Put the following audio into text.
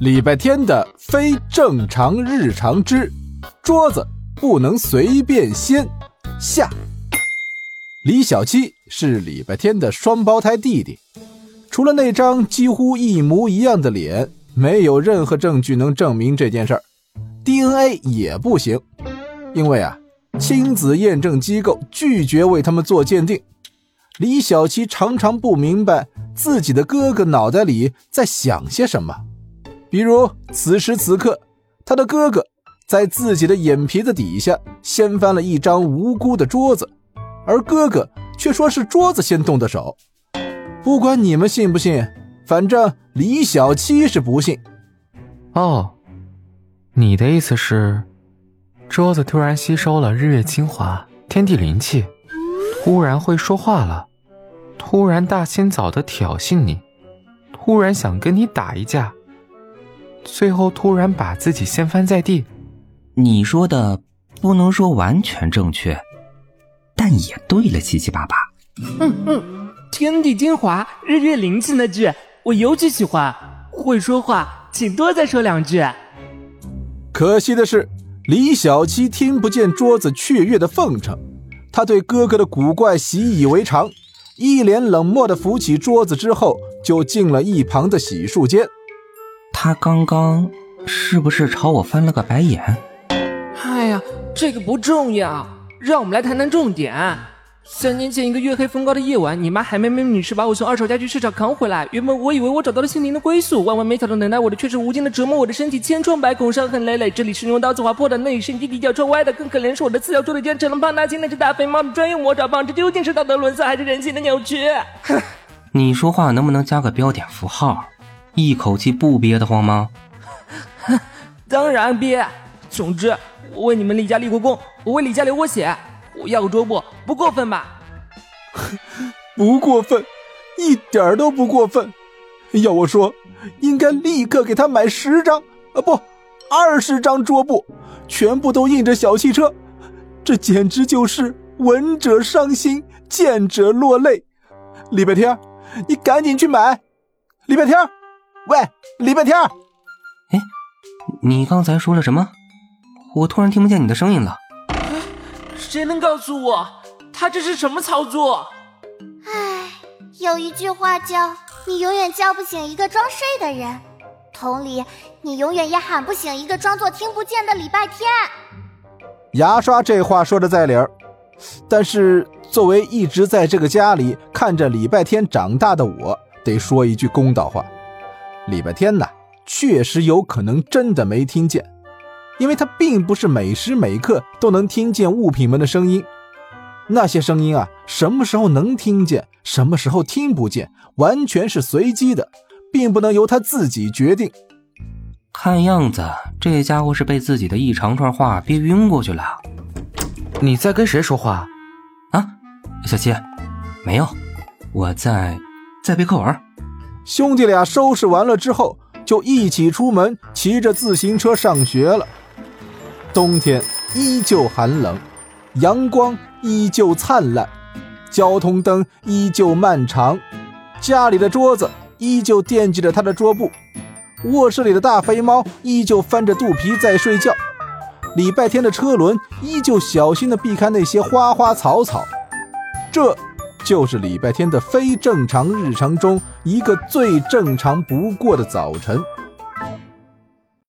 礼拜天的非正常日常之桌子不能随便掀下。李小七是礼拜天的双胞胎弟弟，除了那张几乎一模一样的脸，没有任何证据能证明这件事儿，DNA 也不行，因为啊，亲子验证机构拒绝为他们做鉴定。李小七常常不明白自己的哥哥脑袋里在想些什么，比如此时此刻，他的哥哥在自己的眼皮子底下掀翻了一张无辜的桌子。而哥哥却说是桌子先动的手，不管你们信不信，反正李小七是不信。哦，你的意思是，桌子突然吸收了日月精华、天地灵气，突然会说话了，突然大清早的挑衅你，突然想跟你打一架，最后突然把自己掀翻在地。你说的不能说完全正确。但也对了，七七八八。嗯嗯，天地精华，日月灵气那句我尤其喜欢。会说话，请多再说两句。可惜的是，李小七听不见桌子雀跃的奉承，他对哥哥的古怪习以为常，一脸冷漠的扶起桌子之后，就进了一旁的洗漱间。他刚刚是不是朝我翻了个白眼？哎呀，这个不重要。让我们来谈谈重点。三年前一个月黑风高的夜晚，你妈海妹妹女士把我从二手家具市场扛回来。原本我以为我找到了心灵的归宿，万万没想到等待我的却是无尽的折磨。我的身体千疮百孔，伤痕累累。这里是用刀子划破的，那里是地底脚踹歪的。更可怜是我的次要助理竟然成了胖大星那只大肥猫的专用魔爪棒。这究竟是道德沦丧还是人性的扭曲？哼你说话能不能加个标点符号？一口气不憋得慌吗？当然憋。总之。我为你们李家立过功，我为李家流过血，我要个桌布，不过分吧？不过分，一点都不过分。要我说，应该立刻给他买十张啊，不，二十张桌布，全部都印着小汽车。这简直就是闻者伤心，见者落泪。礼拜天，你赶紧去买。礼拜天，喂，礼拜天，哎，你刚才说了什么？我突然听不见你的声音了，谁能告诉我他这是什么操作？唉，有一句话叫“你永远叫不醒一个装睡的人”，同理，你永远也喊不醒一个装作听不见的礼拜天。牙刷这话说的在理儿，但是作为一直在这个家里看着礼拜天长大的我，得说一句公道话：礼拜天呢，确实有可能真的没听见。因为他并不是每时每刻都能听见物品们的声音，那些声音啊，什么时候能听见，什么时候听不见，完全是随机的，并不能由他自己决定。看样子这家伙是被自己的一长串话憋晕过去了。你在跟谁说话？啊，小七，没有，我在在背课文。兄弟俩收拾完了之后，就一起出门，骑着自行车上学了。冬天依旧寒冷，阳光依旧灿烂，交通灯依旧漫长，家里的桌子依旧惦记着他的桌布，卧室里的大肥猫依旧翻着肚皮在睡觉，礼拜天的车轮依旧小心地避开那些花花草草。这，就是礼拜天的非正常日常中一个最正常不过的早晨。